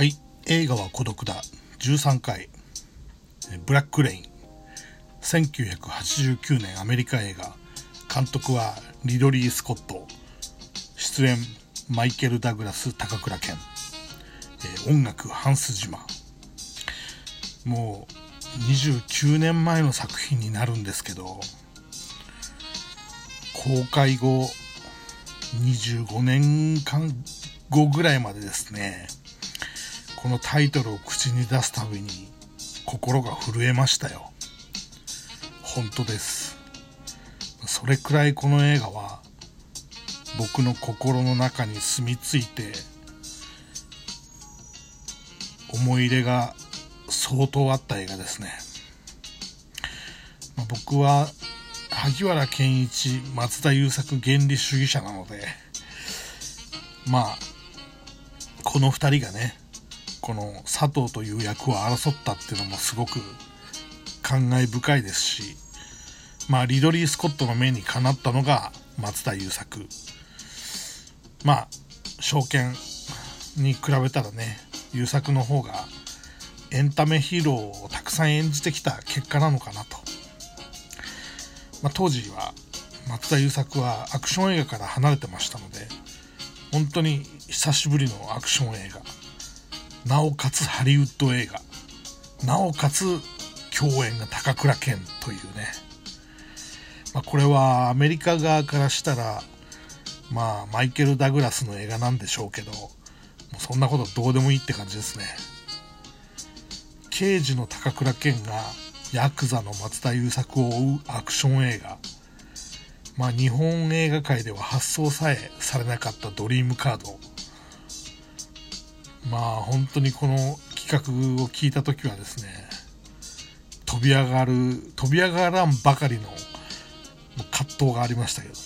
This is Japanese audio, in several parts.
はい。映画は孤独だ。13回。ブラックレイン。1989年アメリカ映画。監督はリドリー・スコット。出演マイケル・ダグラス高倉健、音楽ハンス・ジマ。もう29年前の作品になるんですけど公開後25年間後ぐらいまでですねこのタイトルを口に出すたびに心が震えましたよ。本当です。それくらいこの映画は僕の心の中に住み着いて思い入れが相当あった映画ですね、まあ、僕は萩原健一松田優作原理主義者なのでまあこの2人がねこの佐藤という役を争ったっていうのもすごく感慨深いですしまあリドリー・スコットの目にかなったのが松田優作。まあ証券に比べたらね優作の方がエンタメヒーローをたくさん演じてきた結果なのかなと、まあ、当時は松田優作はアクション映画から離れてましたので本当に久しぶりのアクション映画。なおかつハリウッド映画。なおかつ共演が高倉健というね、まあ、これはアメリカ側からしたらまあマイケル・ダグラスの映画なんでしょうけどもうそんなことどうでもいいって感じですね。刑事の高倉健がヤクザの松田優作を追うアクション映画。まあ日本映画界では発想さえされなかったドリームカード。まあ本当にこの企画を聞いた時はですね飛び上がる飛び上がらんばかりの葛藤がありましたけどね。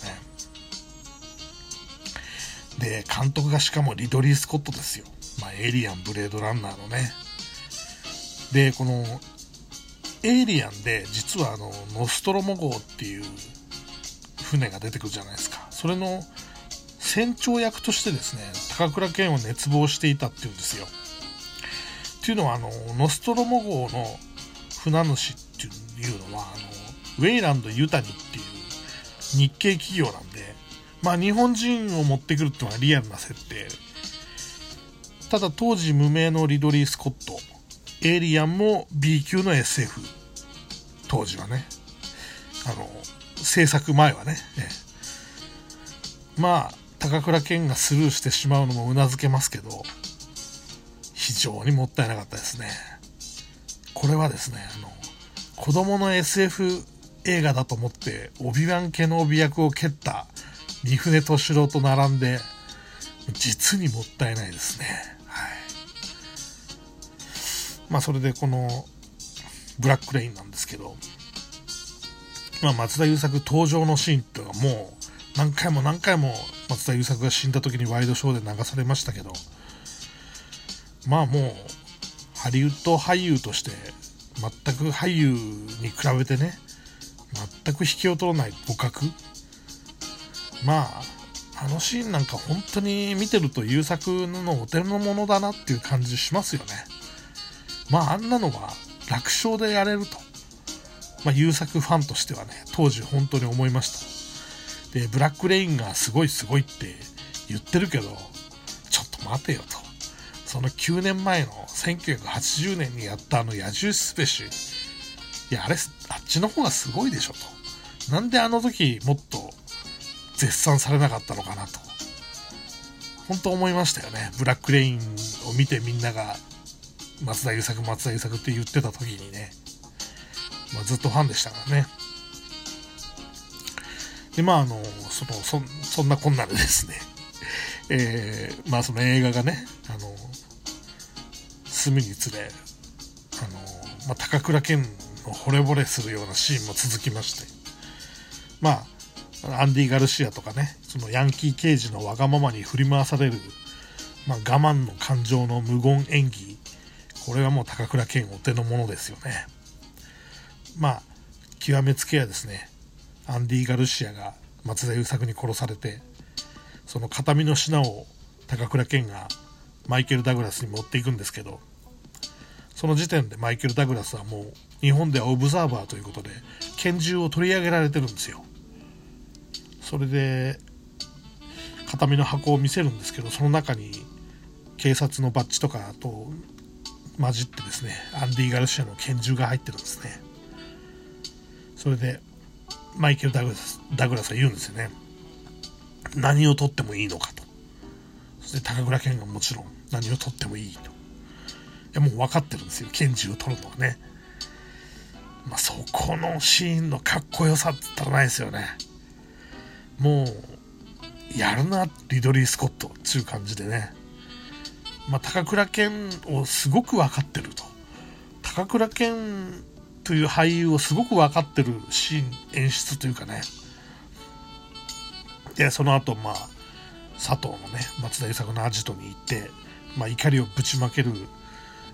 で監督がしかもリドリー・スコットですよ、まあ、エイリアンブレードランナーのね。でこのエイリアンで実はあのノストロモ号っていう船が出てくるじゃないですか。それの船長役としてですね高倉健を熱望していたっていうんですよ。っていうのはあのノストロモ号の船主っていうのはあのウェイランド・ユタニっていう日系企業なんでまあ日本人を持ってくるっていうのはリアルな設定。ただ当時無名のリドリー・スコットエイリアンも B 級の SF 当時はね。あの制作前はね、まあ高倉健がスルーしてしまうのもうなずけますけど非常にもったいなかったですね。これはですねあの子供の SF 映画だと思ってオビワン系の帯役を蹴った三船敏郎と並んで実にもったいないですね。はい。まあそれでこのブラックレインなんですけどまあ、松田優作登場のシーンっていうのはもう何回も何回も松田優作が死んだ時にワイドショーで流されましたけどまあもうハリウッド俳優として全く俳優に比べてね全く引きを取らない互角。まああのシーンなんか本当に見てると優作のお手の物だなっていう感じしますよね。まああんなのは楽勝でやれると。まあ、優作ファンとしてはね、当時本当に思いました。で、ブラックレインがすごいすごいって言ってるけど、ちょっと待てよと。その9年前の1980年にやったあの野獣スペシいや、あれ、あっちの方がすごいでしょと。なんであの時もっと絶賛されなかったのかなと。本当思いましたよね。ブラックレインを見てみんなが松田優作、松田優作って言ってた時にね。まあ、ずっとファンでしたからね。で、まあ、あの、その、そ、そんなこんなでですね、えー、まあ、その映画がね、あの、進むにつれ、あの、まあ、高倉健の惚れ惚れするようなシーンも続きまして、まあ、アンディ・ガルシアとかね、そのヤンキー刑事のわがままに振り回される、まあ、我慢の感情の無言演技、これはもう高倉健お手の物ですよね。まあ、極めつけはですね、アンディ・ガルシアが松田優作に殺されて、その形見の品を高倉健がマイケル・ダグラスに持っていくんですけどその時点でマイケル・ダグラスはもう日本ではオブザーバーということで拳銃を取り上げられてるんですよ。それで形見の箱を見せるんですけどその中に警察のバッジとかと混じってですねアンディ・ガルシアの拳銃が入ってるんですね。それでマイケル・ダグラスダグラスは言うんですよね。何を取ってもいいのかと。そして高倉健がもちろん何を取ってもいいと。いやもう分かってるんですよ。拳銃を取るのはね。まあそこのシーンのかっこよさって言ったらないですよね。もうやるなリドリー・スコットっていう感じでね。まあ、高倉健をすごく分かってると。高倉健という俳優をすごく分かってるシーン演出というかね。でその後まあ佐藤のね松田優作のアジトに行って、まあ、怒りをぶちまける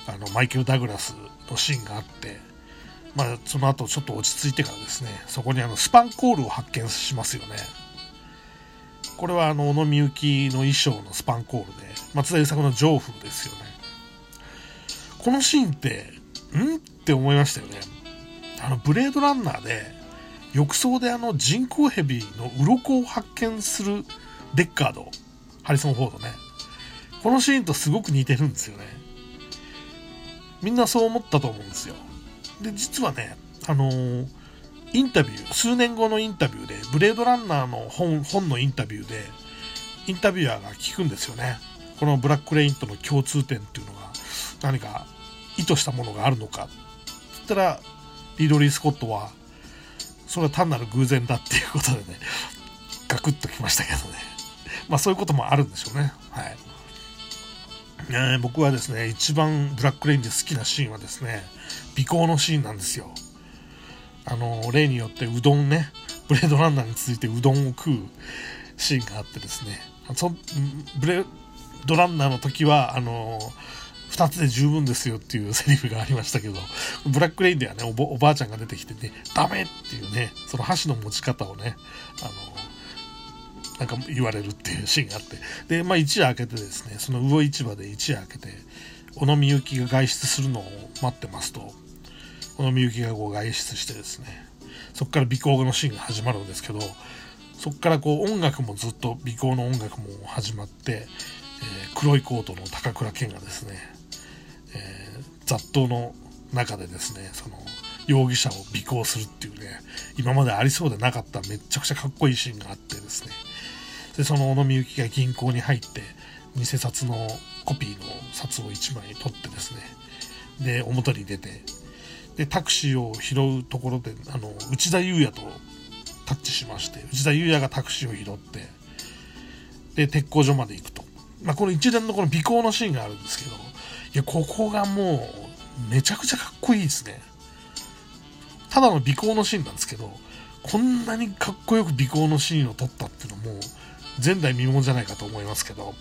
あのマイケル・ダグラスのシーンがあって、まあ、その後ちょっと落ち着いてからですねそこにあのスパンコールを発見しますよね。これはあの小野みゆきの衣装のスパンコールで松田優作の情風ですよね。このシーンってん？って思いましたよね。あのブレードランナーで浴槽であの人工ヘビの鱗を発見するデッカードハリソン・フォードね。このシーンとすごく似てるんですよね。みんなそう思ったと思うんですよ。で実はねあのー、インタビュー数年後のインタビューでブレードランナーの本本のインタビューでインタビュアーが聞くんですよね。このブラックレインとの共通点っていうのが何か意図したものがあるのか。って言ったらリドリー・スコットはそれは単なる偶然だっていうことでねガクッときましたけどね。まあそういうこともあるんでしょうね。はい。えー、僕はですね一番ブラックレインで好きなシーンはですね尾行のシーンなんですよ。あの例によってうどんねブレードランナーに続いてうどんを食うシーンがあってですね。そブレードランナーの時は、あの2つで十分ですよっていうセリフがありましたけど、ブラックレインではね、おおばあちゃんが出てきてね、ダメっていうね、その箸の持ち方をね、あのなんか言われるっていうシーンがあって、で、まあ一夜明けてですね、その魚市場で一夜明けて、小野みゆきが外出するのを待ってますと、小野みゆきがこう外出してですね、そこから尾行のシーンが始まるんですけど、そこからこう音楽もずっと尾行の音楽も始まって、えー、黒いコートの高倉健がですね、雑踏の中でですねその容疑者を尾行するっていうね今までありそうでなかっためちゃくちゃかっこいいシーンがあってですね。でその小野みゆきが銀行に入って偽札のコピーの札を1枚取ってですね。で表に出てでタクシーを拾うところであの内田裕也とタッチしまして内田裕也がタクシーを拾ってで鉄工所まで行くと。まあ、この一連のこの尾行のシーンがあるんですけど、いや、ここがもう、めちゃくちゃかっこいいですね。ただの尾行のシーンなんですけど、こんなにかっこよく尾行のシーンを撮ったっていうのも、前代未聞じゃないかと思いますけど、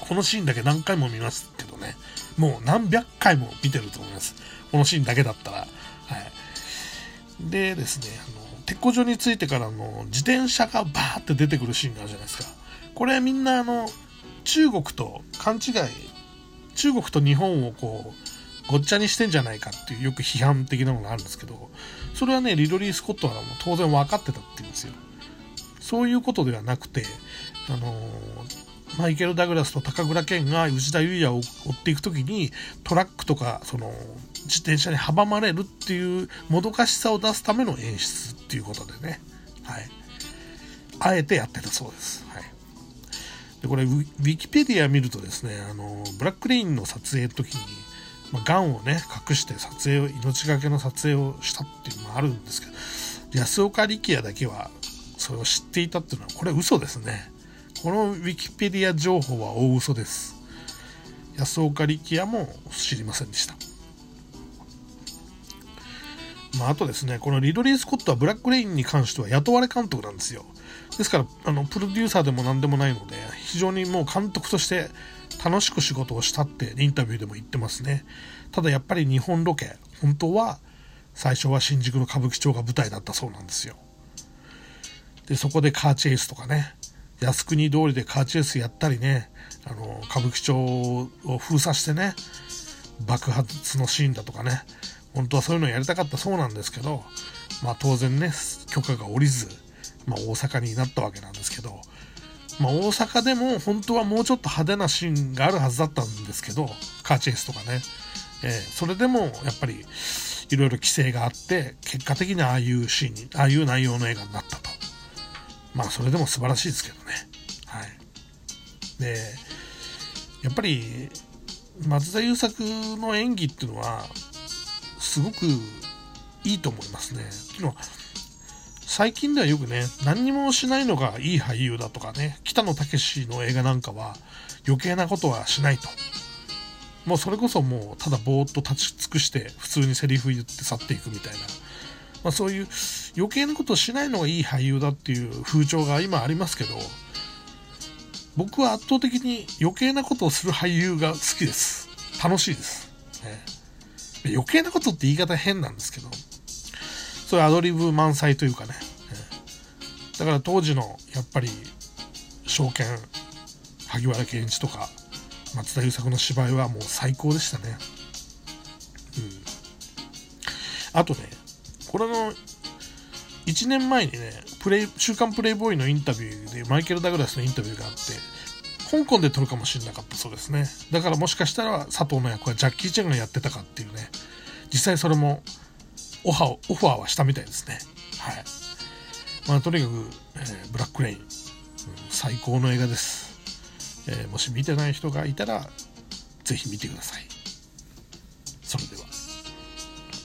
このシーンだけ何回も見ますけどね、もう何百回も見てると思います。このシーンだけだったら。はい。でですね、あの、鉄工所に着いてからの自転車がバーって出てくるシーンがあるじゃないですか。これみんなあの中国と勘違い中国と日本をこうごっちゃにしてんじゃないかっていうよく批判的なのがあるんですけどそれはねリドリー・スコットはもう当然分かってたって言うんですよ。そういうことではなくてあのマイケル・ダグラスと高倉健が内田裕也を追っていく時にトラックとかその自転車に阻まれるっていうもどかしさを出すための演出っていうことでね。はい。あえてやってたそうです。はい。でこれウィキペディア見るとですねあのブラックレインの撮影の時に、まあ、ガンをね隠して撮影を命がけの撮影をしたっていうのもあるんですけど安岡力也だけはそれを知っていたっていうのはこれ嘘ですね。このウィキペディア情報は大嘘です。安岡力也も知りませんでした。まあ、あとですね、このリドリー・スコットはブラックレインに関しては雇われ監督なんですよ。ですから、あの、プロデューサーでも何でもないので、非常にもう監督として楽しく仕事をしたってインタビューでも言ってますね。ただやっぱり日本ロケ、本当は最初は新宿の歌舞伎町が舞台だったそうなんですよ。で、そこでカーチェイスとかね、靖国通りでカーチェイスやったりね、あの、歌舞伎町を封鎖してね、爆発のシーンだとかね、本当はそういうのやりたかったそうなんですけど、まあ当然ね、許可が下りず、まあ大阪になったわけなんですけど、まあ大阪でも本当はもうちょっと派手なシーンがあるはずだったんですけど、カーチェイスとかね、えー、それでもやっぱりいろいろ規制があって、結果的にああいうシーンに、ああいう内容の映画になったと。まあそれでも素晴らしいですけどね。はい。で、やっぱり松田優作の演技っていうのはすごくいいと思いますね。っていうのは最近ではよくね何にもしないのがいい俳優だとかね北野武の映画なんかは余計なことはしないともうそれこそもうただぼーっと立ち尽くして普通にセリフ言って去っていくみたいな、まあ、そういう余計なことをしないのがいい俳優だっていう風潮が今ありますけど僕は圧倒的に余計なことをする俳優が好きです。楽しいです。ね、余計なことって言い方変なんですけど、そういうアドリブ満載というかね。だから当時のやっぱり証券、萩原健一とか松田優作の芝居はもう最高でしたね。うん。あとね、これの1年前にね、プレイ、週刊プレイボーイのインタビューで、マイケル・ダグラスのインタビューがあって、香港で撮るかもしれなかったそうですね。だからもしかしたら佐藤の役はジャッキー・チェンがやってたかっていうね、実際それもオファーオファーはしたみたいですね。はい。まあとにかく、えー、ブラックレイン、うん、最高の映画です。えー、もし見てない人がいたら、ぜひ見てください。それでは。